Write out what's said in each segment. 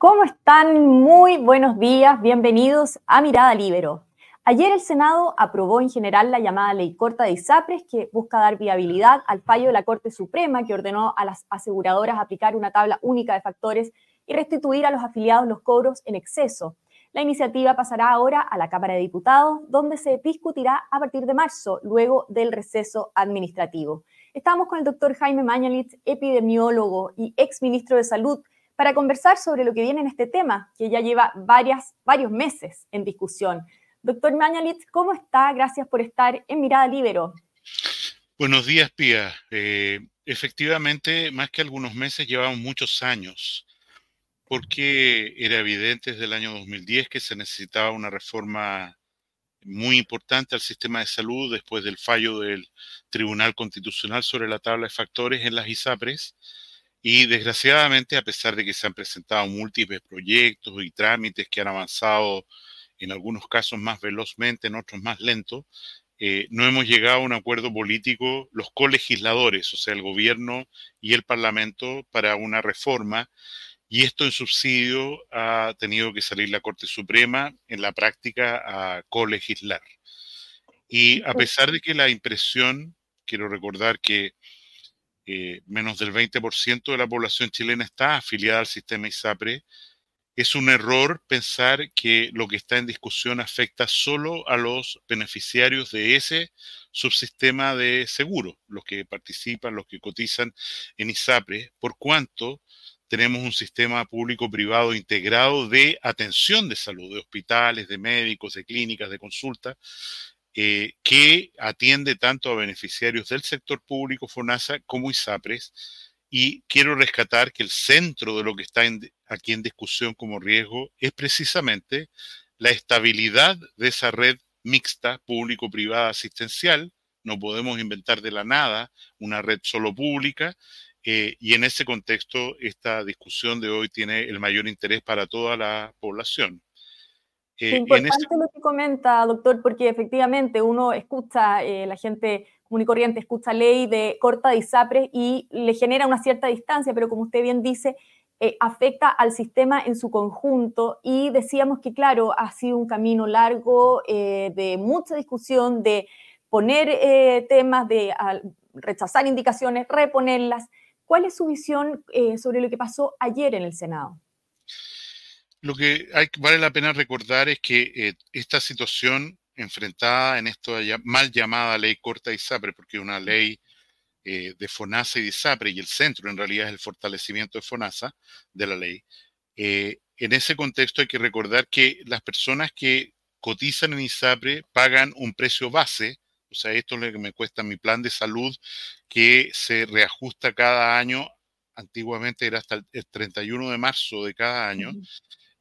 ¿Cómo están? Muy buenos días, bienvenidos a Mirada Libero. Ayer el Senado aprobó en general la llamada ley corta de ISAPRES que busca dar viabilidad al fallo de la Corte Suprema que ordenó a las aseguradoras aplicar una tabla única de factores y restituir a los afiliados los cobros en exceso. La iniciativa pasará ahora a la Cámara de Diputados, donde se discutirá a partir de marzo, luego del receso administrativo. Estamos con el doctor Jaime Mañalit, epidemiólogo y exministro de Salud, para conversar sobre lo que viene en este tema, que ya lleva varias, varios meses en discusión. Doctor Mañalit, ¿cómo está? Gracias por estar en Mirada Libero. Buenos días, Pía. Eh, efectivamente, más que algunos meses, llevamos muchos años, porque era evidente desde el año 2010 que se necesitaba una reforma muy importante al sistema de salud después del fallo del Tribunal Constitucional sobre la tabla de factores en las ISAPRES y desgraciadamente, a pesar de que se han presentado múltiples proyectos y trámites que han avanzado en algunos casos más velozmente, en otros más lento, eh, no hemos llegado a un acuerdo político, los colegisladores, o sea, el gobierno y el parlamento, para una reforma. Y esto en subsidio ha tenido que salir la Corte Suprema en la práctica a colegislar. Y a pesar de que la impresión, quiero recordar que eh, menos del 20% de la población chilena está afiliada al sistema ISAPRE, es un error pensar que lo que está en discusión afecta solo a los beneficiarios de ese subsistema de seguro, los que participan, los que cotizan en ISAPRE, por cuanto tenemos un sistema público-privado integrado de atención de salud, de hospitales, de médicos, de clínicas, de consulta, eh, que atiende tanto a beneficiarios del sector público FONASA como ISAPRES. Y quiero rescatar que el centro de lo que está aquí en discusión como riesgo es precisamente la estabilidad de esa red mixta público-privada asistencial. No podemos inventar de la nada una red solo pública. Eh, y en ese contexto, esta discusión de hoy tiene el mayor interés para toda la población. Eh, importante lo que comenta, doctor, porque efectivamente uno escucha, eh, la gente común y corriente escucha ley de corta de ISAPRES y le genera una cierta distancia, pero como usted bien dice, eh, afecta al sistema en su conjunto y decíamos que, claro, ha sido un camino largo de mucha discusión, de poner temas, de rechazar indicaciones, reponerlas. ¿Cuál es su visión sobre lo que pasó ayer en el Senado? Lo que hay, vale la pena recordar es que eh, esta situación enfrentada en esta mal llamada ley corta de ISAPRE, porque es una ley eh, de FONASA y de ISAPRE, y el centro en realidad es el fortalecimiento de FONASA, de la ley. Eh, en ese contexto hay que recordar que las personas que cotizan en ISAPRE pagan un precio base, o sea, esto es lo que me cuesta mi plan de salud, que se reajusta cada año, antiguamente era hasta el 31 de marzo de cada año,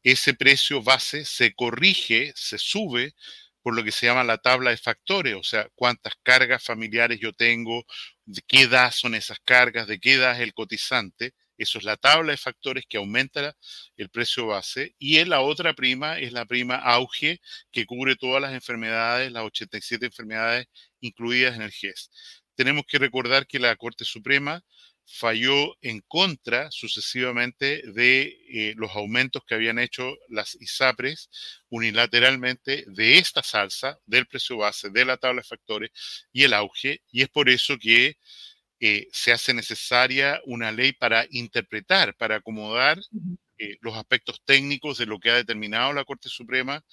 ese precio base se corrige, se sube por lo que se llama la tabla de factores, o sea, cuántas cargas familiares yo tengo, de qué edad son esas cargas, de qué edad es el cotizante. Eso es la tabla de factores que aumenta el precio base. Y la otra prima es la prima auge, que cubre todas las enfermedades, las 87 enfermedades incluidas en el GES. Tenemos que recordar que la Corte Suprema falló en contra sucesivamente de eh, los aumentos que habían hecho las ISAPRES unilateralmente de esta salsa, del precio base, de la tabla de factores y el auge, y es por eso que eh, se hace necesaria una ley para interpretar, para acomodar eh, los aspectos técnicos de lo que ha determinado la Corte Suprema,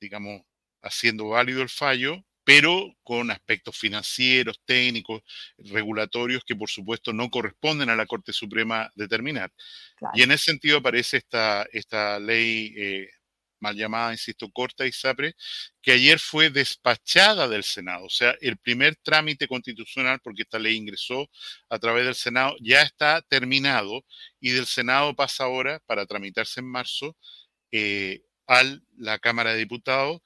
digamos, haciendo válido el fallo, pero con aspectos financieros, técnicos, regulatorios que por supuesto no corresponden a la Corte Suprema determinar. Y en ese sentido aparece esta, esta ley eh, mal llamada, insisto, corta y SAPRE, que ayer fue despachada del Senado. O sea, el primer trámite constitucional, porque esta ley ingresó a través del Senado, ya está terminado y del Senado pasa ahora, para tramitarse en marzo, eh, a la Cámara de Diputados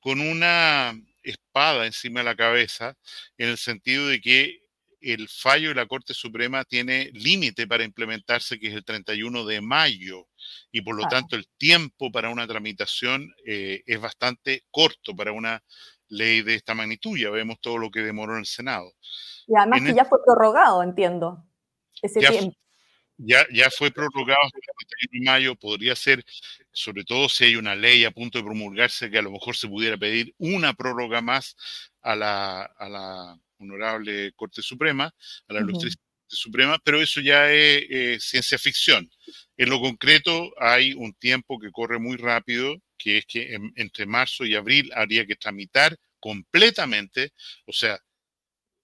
con una espada encima de la cabeza, en el sentido de que el fallo de la Corte Suprema tiene límite para implementarse, que es el 31 de mayo, y por lo tanto el tiempo para una tramitación eh, es bastante corto para una ley de esta magnitud. Ya vemos todo lo que demoró en el Senado. Y además que ya fue prorrogado, entiendo, ese tiempo. Ya, ya fue prorrogado hasta el 31 de mayo, podría ser, sobre todo si hay una ley a punto de promulgarse, que a lo mejor se pudiera pedir una prórroga más a la, a la honorable Corte Suprema, a la Corte Suprema, pero eso ya es ciencia ficción. En lo concreto, hay un tiempo que corre muy rápido, que es que entre marzo y abril habría que tramitar completamente, o sea,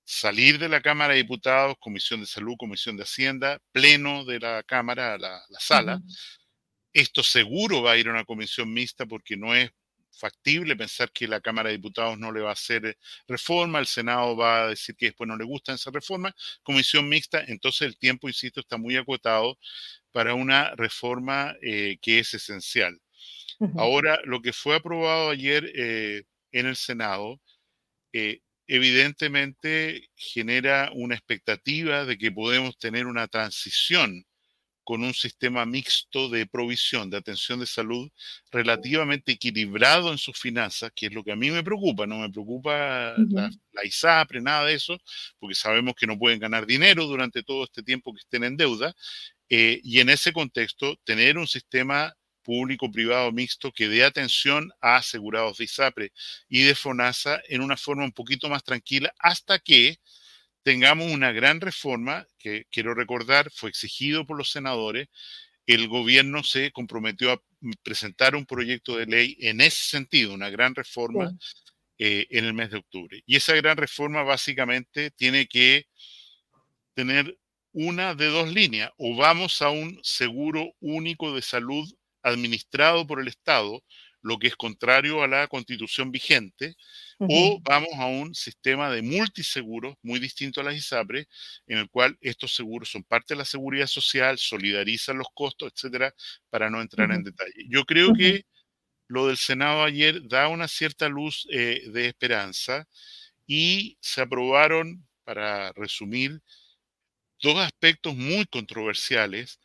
salir de la Cámara de Diputados, Comisión de Salud, Comisión de Hacienda, pleno de la Cámara, la, la sala. Esto seguro va a ir a una comisión mixta porque no es factible pensar que la Cámara de Diputados no le va a hacer reforma, el Senado va a decir que después no le gusta esa reforma, comisión mixta, entonces el tiempo, insisto, está muy acotado para una reforma eh, que es esencial. Ahora, lo que fue aprobado ayer eh, en el Senado, eh, evidentemente genera una expectativa de que podemos tener una transición con un sistema mixto de provisión de atención de salud relativamente equilibrado en sus finanzas, que es lo que a mí me preocupa, no me preocupa la, ISAPRE, nada de eso, porque sabemos que no pueden ganar dinero durante todo este tiempo que estén en deuda, eh, y en ese contexto tener un sistema público-privado mixto que dé atención a asegurados de ISAPRE y de FONASA en una forma un poquito más tranquila hasta que tengamos una gran reforma que, quiero recordar, fue exigido por los senadores. El gobierno se comprometió a presentar un proyecto de ley en ese sentido, una gran reforma eh, en el mes de octubre. Y esa gran reforma básicamente tiene que tener una de dos líneas. O vamos a un seguro único de salud administrado por el Estado, lo que es contrario a la constitución vigente, o vamos a un sistema de multiseguros muy distinto a las ISAPRE, en el cual estos seguros son parte de la seguridad social, solidarizan los costos, etcétera, para no entrar en detalle. Yo creo que lo del Senado ayer da una cierta luz eh, de esperanza y se aprobaron, para resumir, dos aspectos muy controversiales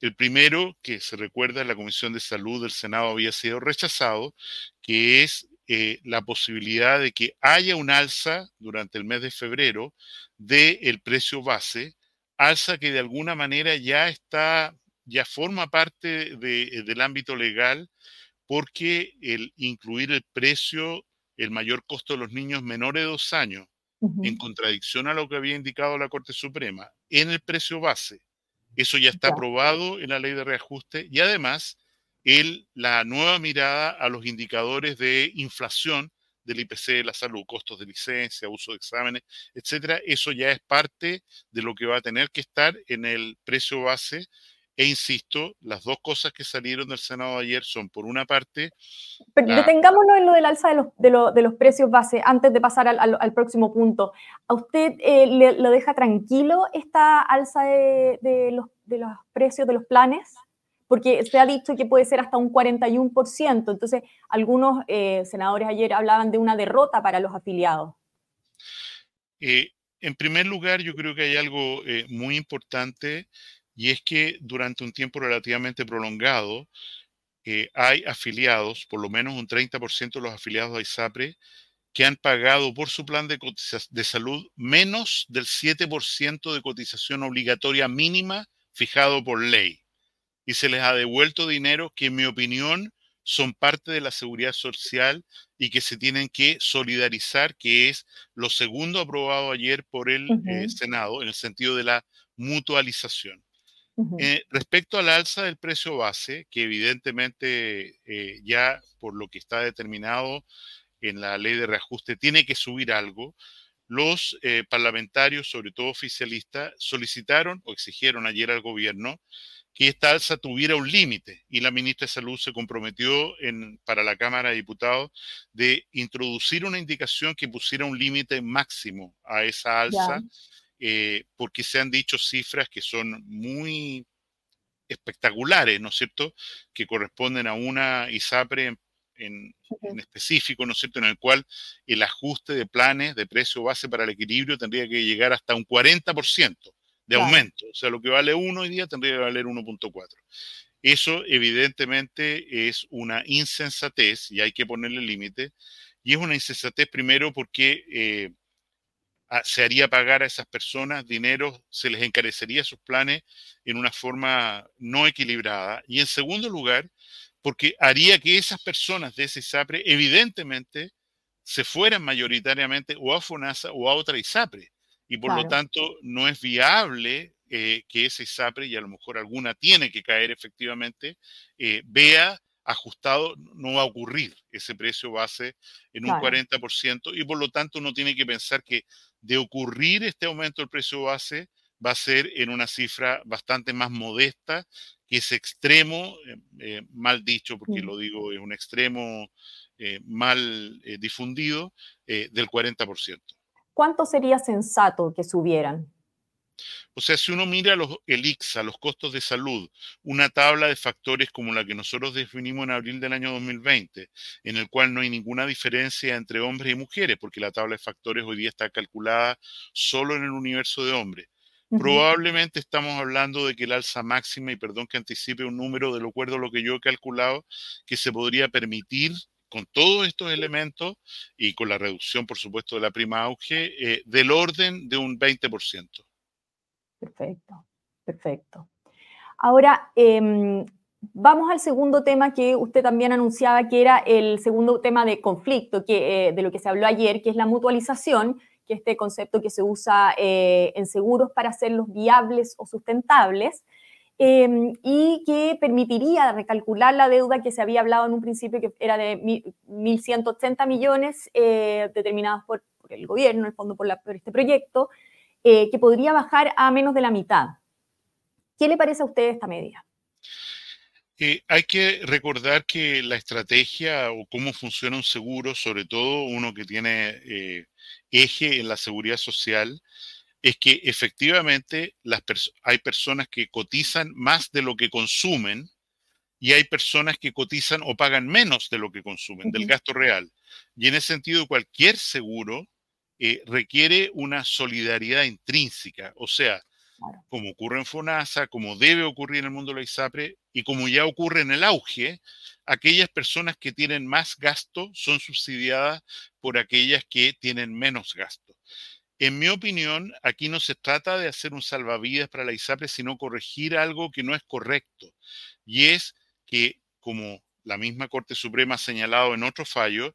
el primero, que se recuerda, la Comisión de Salud del Senado había sido rechazado, que es eh, la posibilidad de que haya un alza durante el mes de febrero del precio base, alza que de alguna manera ya está, ya forma parte del ámbito legal, porque el incluir el precio, el mayor costo de los niños menores de dos años, en contradicción a lo que había indicado la Corte Suprema, en el precio base, eso ya está aprobado en la ley de reajuste y además el, la nueva mirada a los indicadores de inflación del IPC de la salud, costos de licencia, uso de exámenes, etcétera, eso ya es parte de lo que va a tener que estar en el precio base e insisto, las dos cosas que salieron del Senado ayer son, por una parte... Pero detengámonos en lo del alza de los, de, los precios base, antes de pasar al, próximo punto. ¿A usted eh, le, lo deja tranquilo esta alza de, los, de los precios de los planes? Porque se ha dicho que puede ser hasta un 41%. Entonces, algunos eh, senadores ayer hablaban de una derrota para los afiliados. Eh, en primer lugar, yo creo que hay algo muy importante y es que durante un tiempo relativamente prolongado eh, hay afiliados, por lo menos un 30% de los afiliados a ISAPRE, que han pagado por su plan de, de salud menos del 7% de cotización obligatoria mínima fijado por ley. Y se les ha devuelto dinero que, en mi opinión, son parte de la seguridad social y que se tienen que solidarizar, que es lo segundo aprobado ayer por el eh, Senado, en el sentido de la mutualización. Eh, respecto al alza del precio base, que evidentemente eh, ya por lo que está determinado en la ley de reajuste tiene que subir algo, los eh, parlamentarios, sobre todo oficialistas, solicitaron o exigieron ayer al gobierno que esta alza tuviera un límite y la ministra de Salud se comprometió en, para la Cámara de Diputados de introducir una indicación que pusiera un límite máximo a esa alza. Eh, porque se han dicho cifras que son muy espectaculares, ¿no es cierto?, que corresponden a una ISAPRE en, específico, ¿no es cierto?, en el cual el ajuste de planes de precio base para el equilibrio tendría que llegar hasta un 40% de aumento. O sea, lo que vale uno hoy día tendría que valer 1.4. Eso evidentemente es una insensatez y hay que ponerle límite. Y es una insensatez primero porque eh, se haría pagar a esas personas dinero, se les encarecería sus planes en una forma no equilibrada. Y en segundo lugar, porque haría que esas personas de ese ISAPRE evidentemente se fueran mayoritariamente o a FONASA o a otra ISAPRE. Y por lo tanto no es viable eh, que ese ISAPRE, y a lo mejor alguna tiene que caer efectivamente, eh, vea ajustado, no va a ocurrir ese precio base en un 40% y por lo tanto uno tiene que pensar que de ocurrir este aumento del precio base va a ser en una cifra bastante más modesta que ese extremo, eh, eh, mal dicho, porque lo digo, es un extremo eh, mal difundido, del 40%. ¿Cuánto sería sensato que subieran? O sea, si uno mira los, el IXA, los costos de salud, una tabla de factores como la que nosotros definimos en abril del año 2020, en el cual no hay ninguna diferencia entre hombres y mujeres, porque la tabla de factores hoy día está calculada solo en el universo de hombres. Probablemente estamos hablando de que el alza máxima, y perdón que anticipe un número de lo acuerdo a lo que yo he calculado, que se podría permitir con todos estos elementos y con la reducción, por supuesto, de la prima auge, eh, del orden de un 20%. Perfecto, perfecto. Ahora, em, vamos al segundo tema que usted también anunciaba, que era el segundo tema de conflicto, que, eh, de lo que se habló ayer, que es la mutualización, que es este concepto que se usa eh, en seguros para hacerlos viables o sustentables. Em, y que permitiría recalcular la deuda que se había hablado en un principio, que era de 1.180 millones eh, determinados por, el gobierno, en el fondo por este proyecto, eh, que podría bajar a menos de la mitad. ¿Qué le parece a usted esta medida? Eh, hay que recordar que la estrategia o cómo funciona un seguro, sobre todo uno que tiene eh, eje en la seguridad social, es que efectivamente las hay personas que cotizan más de lo que consumen y hay personas que cotizan o pagan menos de lo que consumen, del gasto real. Y en ese sentido, cualquier seguro eh, requiere una solidaridad intrínseca, o sea, como ocurre en FONASA, como debe ocurrir en el mundo de la ISAPRE y como ya ocurre en el auge, aquellas personas que tienen más gasto son subsidiadas por aquellas que tienen menos gasto. En mi opinión, aquí no se trata de hacer un salvavidas para la ISAPRE, sino corregir algo que no es correcto. Y es que, como la misma Corte Suprema ha señalado en otro fallo,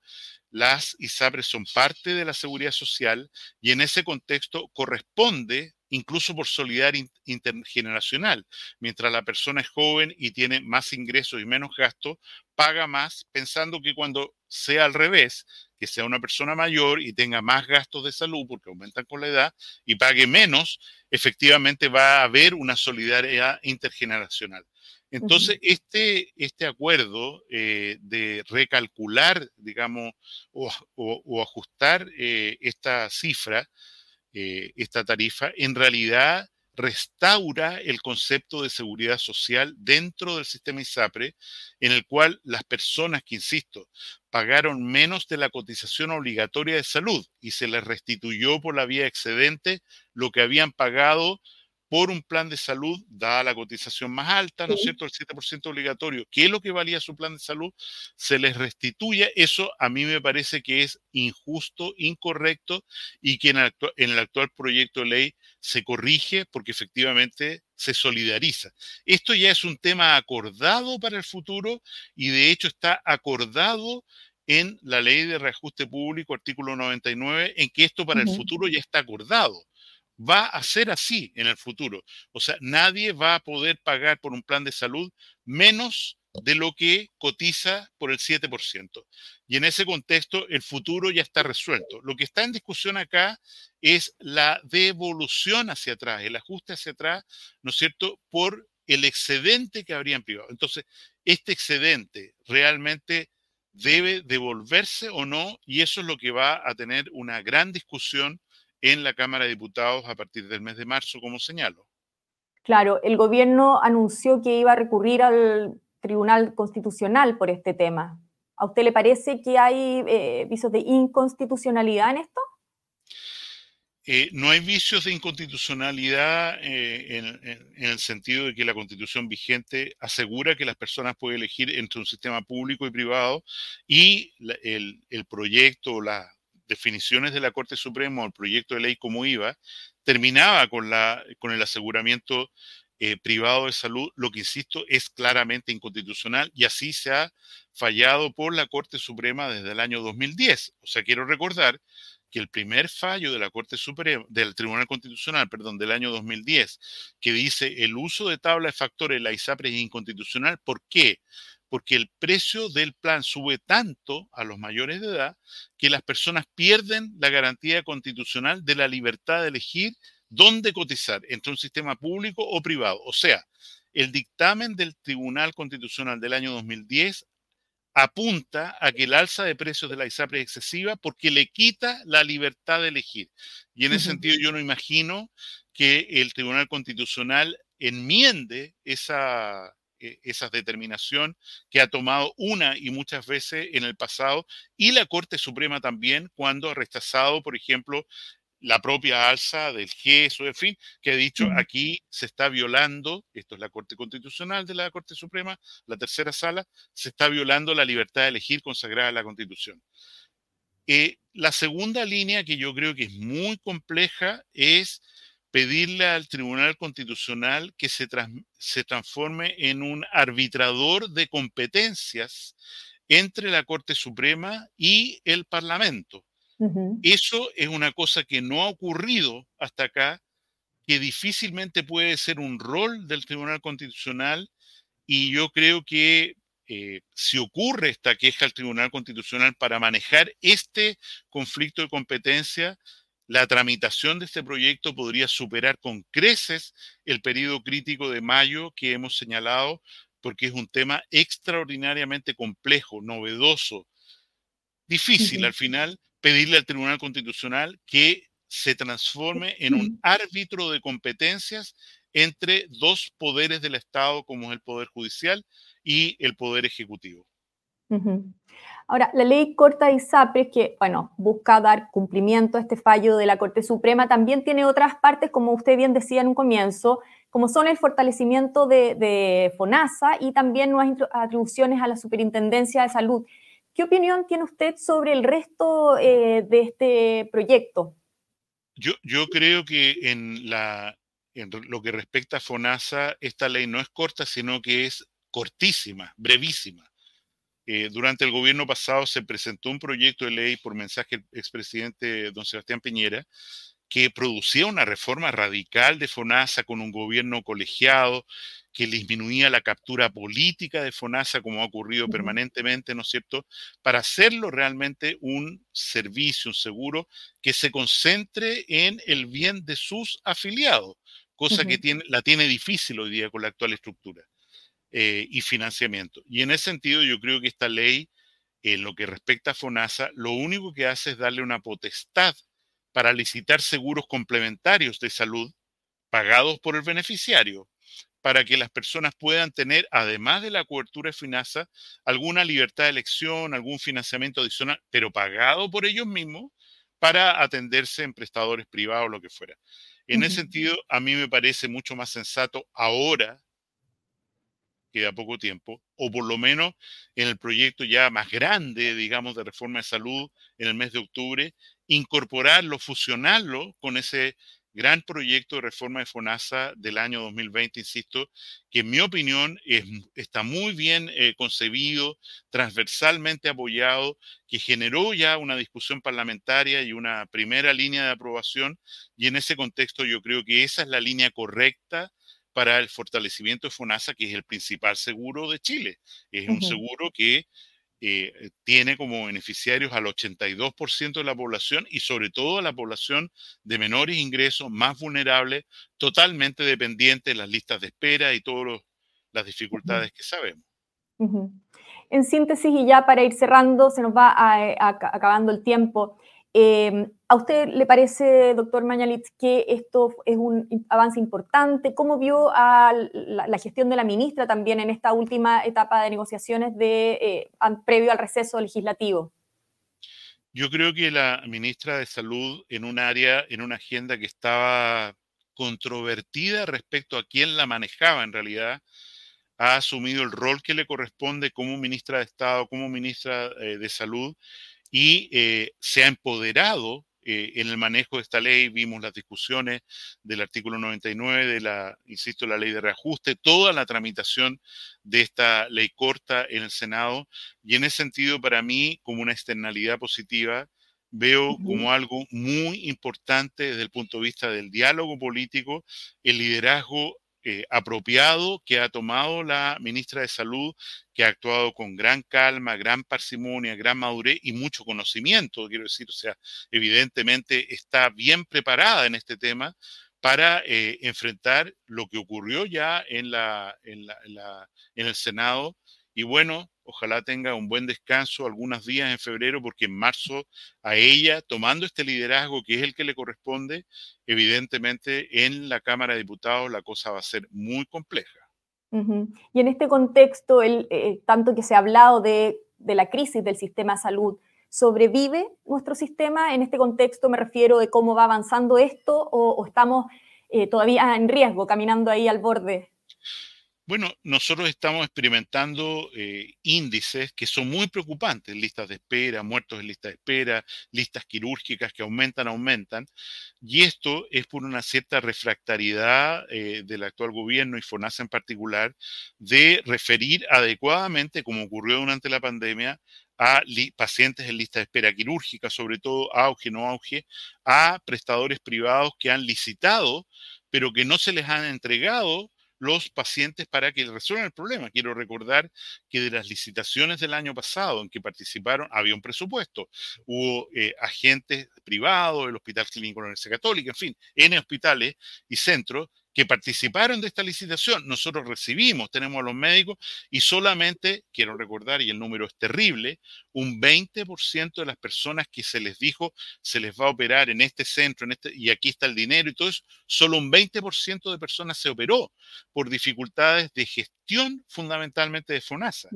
las ISAPRES son parte de la seguridad social y en ese contexto corresponde, incluso por solidaridad intergeneracional, mientras la persona es joven y tiene más ingresos y menos gastos, paga más pensando que cuando sea al revés, que sea una persona mayor y tenga más gastos de salud porque aumentan con la edad y pague menos, efectivamente va a haber una solidaridad intergeneracional. Entonces, este, este acuerdo eh, de recalcular, digamos, o, ajustar eh, esta cifra, eh, esta tarifa, en realidad restaura el concepto de seguridad social dentro del sistema ISAPRE, en el cual las personas que, insisto, pagaron menos de la cotización obligatoria de salud y se les restituyó por la vía excedente lo que habían pagado por un plan de salud, dada la cotización más alta, ¿no es cierto?, el 7% obligatorio, ¿qué es lo que valía su plan de salud? Se les restituye. Eso a mí me parece que es injusto, incorrecto y que en el, actual, en el actual proyecto de ley se corrige porque efectivamente se solidariza. Esto ya es un tema acordado para el futuro y de hecho está acordado en la ley de reajuste público, artículo 99, en que esto para el futuro ya está acordado va a ser así en el futuro. O sea, nadie va a poder pagar por un plan de salud menos de lo que cotiza por el 7%. Y en ese contexto, el futuro ya está resuelto. Lo que está en discusión acá es la devolución hacia atrás, el ajuste hacia atrás, ¿no es cierto?, por el excedente que habrían privado. Entonces, este excedente realmente debe devolverse o no, y eso es lo que va a tener una gran discusión en la Cámara de Diputados a partir del mes de marzo, como señalo. Claro, el gobierno anunció que iba a recurrir al Tribunal Constitucional por este tema. ¿A usted le parece que hay eh, visos de inconstitucionalidad en esto? Eh, no hay vicios de inconstitucionalidad eh, en, el sentido de que la constitución vigente asegura que las personas pueden elegir entre un sistema público y privado y el, el, proyecto, la, definiciones de la Corte Suprema o el proyecto de ley como iba, terminaba con, la, con el aseguramiento eh, privado de salud, lo que insisto es claramente inconstitucional y así se ha fallado por la Corte Suprema desde el año 2010. O sea, quiero recordar que el primer fallo de la Corte Suprema, del Tribunal Constitucional, perdón, del año 2010, que dice el uso de tabla de factores la ISAPRE es inconstitucional. ¿Por qué? Porque el precio del plan sube tanto a los mayores de edad que las personas pierden la garantía constitucional de la libertad de elegir dónde cotizar, entre un sistema público o privado. O sea, el dictamen del Tribunal Constitucional del año 2010 apunta a que el alza de precios de la ISAPRE es excesiva porque le quita la libertad de elegir. Y en ese sentido yo no imagino que el Tribunal Constitucional enmiende esa, esa determinación que ha tomado una y muchas veces en el pasado y la Corte Suprema también cuando ha rechazado, por ejemplo, la propia alza del GES o en fin, que ha dicho aquí se está violando, esto es la Corte Constitucional de la Corte Suprema, la tercera sala, se está violando la libertad de elegir consagrada en la Constitución. Eh, la segunda línea que yo creo que es muy compleja es pedirle al Tribunal Constitucional que se, se transforme en un arbitrador de competencias entre la Corte Suprema y el Parlamento. Eso es una cosa que no ha ocurrido hasta acá, que difícilmente puede ser un rol del Tribunal Constitucional y yo creo que eh, si ocurre esta queja al Tribunal Constitucional para manejar este conflicto de competencia, la tramitación de este proyecto podría superar con creces el periodo crítico de mayo que hemos señalado, porque es un tema extraordinariamente complejo, novedoso, difícil al final, pedirle al Tribunal Constitucional que se transforme en un árbitro de competencias entre dos poderes del Estado, como es el Poder Judicial y el Poder Ejecutivo. Ahora, la ley corta y SAPRES, que, bueno, busca dar cumplimiento a este fallo de la Corte Suprema, también tiene otras partes, como usted bien decía en un comienzo, como son el fortalecimiento de FONASA y también nuevas atribuciones a la Superintendencia de Salud. ¿Qué opinión tiene usted sobre el resto eh, de este proyecto? Yo, yo creo que en, la, en lo que respecta a FONASA, esta ley no es corta, sino que es cortísima, brevísima. Eh, durante el gobierno pasado se presentó un proyecto de ley por mensaje del expresidente don Sebastián Piñera que producía una reforma radical de FONASA con un gobierno colegiado, que disminuía la captura política de FONASA, como ha ocurrido permanentemente, ¿no es cierto?, para hacerlo realmente un servicio, un seguro que se concentre en el bien de sus afiliados, cosa que tiene, la tiene difícil hoy día con la actual estructura eh, y financiamiento. Y en ese sentido, yo creo que esta ley, en lo que respecta a FONASA, lo único que hace es darle una potestad para licitar seguros complementarios de salud pagados por el beneficiario para que las personas puedan tener, además de la cobertura de FINASA, alguna libertad de elección, algún financiamiento adicional, pero pagado por ellos mismos para atenderse en prestadores privados o lo que fuera. En ese sentido, a mí me parece mucho más sensato ahora, queda poco tiempo, o por lo menos en el proyecto ya más grande, digamos, de reforma de salud en el mes de octubre, incorporarlo, fusionarlo con ese gran proyecto de reforma de FONASA del año 2020, insisto, que en mi opinión está muy bien eh, concebido, transversalmente apoyado, que generó ya una discusión parlamentaria y una primera línea de aprobación, y en ese contexto yo creo que esa es la línea correcta para el fortalecimiento de FONASA, que es el principal seguro de Chile. Es un seguro que eh, tiene como beneficiarios al 82% de la población y sobre todo a la población de menores ingresos, más vulnerable, totalmente dependiente de las listas de espera y todas las dificultades que sabemos. En síntesis, y ya para ir cerrando, se nos va eh, acabando el tiempo. Em, ¿A usted le parece, doctor Mañalitz, que esto es un avance importante? ¿Cómo vio a la, gestión de la ministra también en esta última etapa de negociaciones eh, previo al receso legislativo? Yo creo que la ministra de Salud, en un área, en una agenda que estaba controvertida respecto a quién la manejaba en realidad, ha asumido el rol que le corresponde como ministra de Estado, como ministra eh, de Salud, y eh, se ha empoderado eh, en el manejo de esta ley. Vimos las discusiones del artículo 99 de la, insisto, la ley de reajuste, toda la tramitación de esta ley corta en el Senado. Y en ese sentido, para mí, como una externalidad positiva, veo como algo muy importante desde el punto de vista del diálogo político, el liderazgo eh, apropiado que ha tomado la ministra de Salud, que ha actuado con gran calma, gran parsimonia, gran madurez y mucho conocimiento, quiero decir, o sea, evidentemente está bien preparada en este tema para eh, enfrentar lo que ocurrió ya en, la, en, la, en el Senado. Y bueno, ojalá tenga un buen descanso algunos días en febrero, porque en marzo a ella, tomando este liderazgo que es el que le corresponde, evidentemente en la Cámara de Diputados la cosa va a ser muy compleja. Y en este contexto, el, eh, tanto que se ha hablado de, la crisis del sistema de salud, ¿sobrevive nuestro sistema? En este contexto me refiero de cómo va avanzando esto o, estamos eh, todavía en riesgo, caminando ahí al borde bueno, nosotros estamos experimentando eh, índices que son muy preocupantes, listas de espera, muertos en lista de espera, listas quirúrgicas que aumentan, aumentan, y esto es por una cierta refractariedad eh, del actual gobierno y FONASA en particular de referir adecuadamente, como ocurrió durante la pandemia, a pacientes en lista de espera quirúrgica, sobre todo auge, no auge, a prestadores privados que han licitado, pero que no se les han entregado los pacientes para que resuelvan el problema. Quiero recordar que de las licitaciones del año pasado en que participaron, había un presupuesto. Hubo eh, agentes privados, el Hospital Clínico de la Universidad Católica, en fin, N hospitales y centros que participaron de esta licitación. Nosotros recibimos, tenemos a los médicos y solamente, quiero recordar, y el número es terrible, un 20% de las personas que se les dijo se les va a operar en este centro en este, y aquí está el dinero y todo eso, solo un 20% de personas se operó por dificultades de gestión fundamentalmente de FONASA.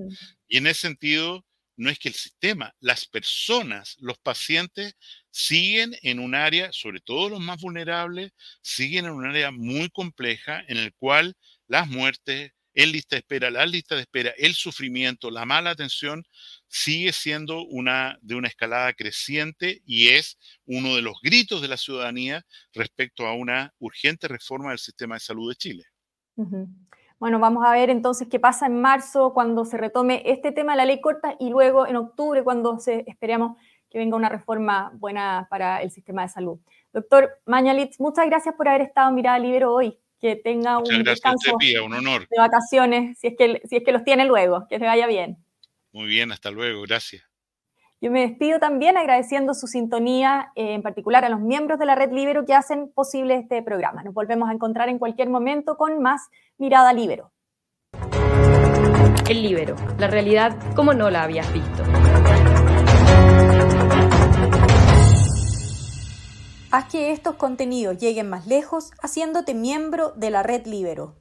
Y en ese sentido, no es que el sistema, las personas, los pacientes siguen en un área, sobre todo los más vulnerables, siguen en un área muy compleja en el cual las muertes, el lista de espera, la lista de espera, el sufrimiento, la mala atención, sigue siendo una de una escalada creciente y es uno de los gritos de la ciudadanía respecto a una urgente reforma del sistema de salud de Chile. Bueno, vamos a ver entonces qué pasa en marzo cuando se retome este tema de la ley corta y luego en octubre cuando se, esperamos que venga una reforma buena para el sistema de salud. Doctor Mañalitz, muchas gracias por haber estado en Mirada Libero hoy. Que tenga un descanso un honor. de vacaciones, si es, que, si es que los tiene luego. Que le vaya bien. Muy bien, hasta luego. Gracias. Yo me despido también agradeciendo su sintonía, eh, en particular a los miembros de la Red Libero que hacen posible este programa. Nos volvemos a encontrar en cualquier momento con más Mirada Libero. El Libero, la realidad como no la habías visto. Haz que estos contenidos lleguen más lejos haciéndote miembro de la Red Libero.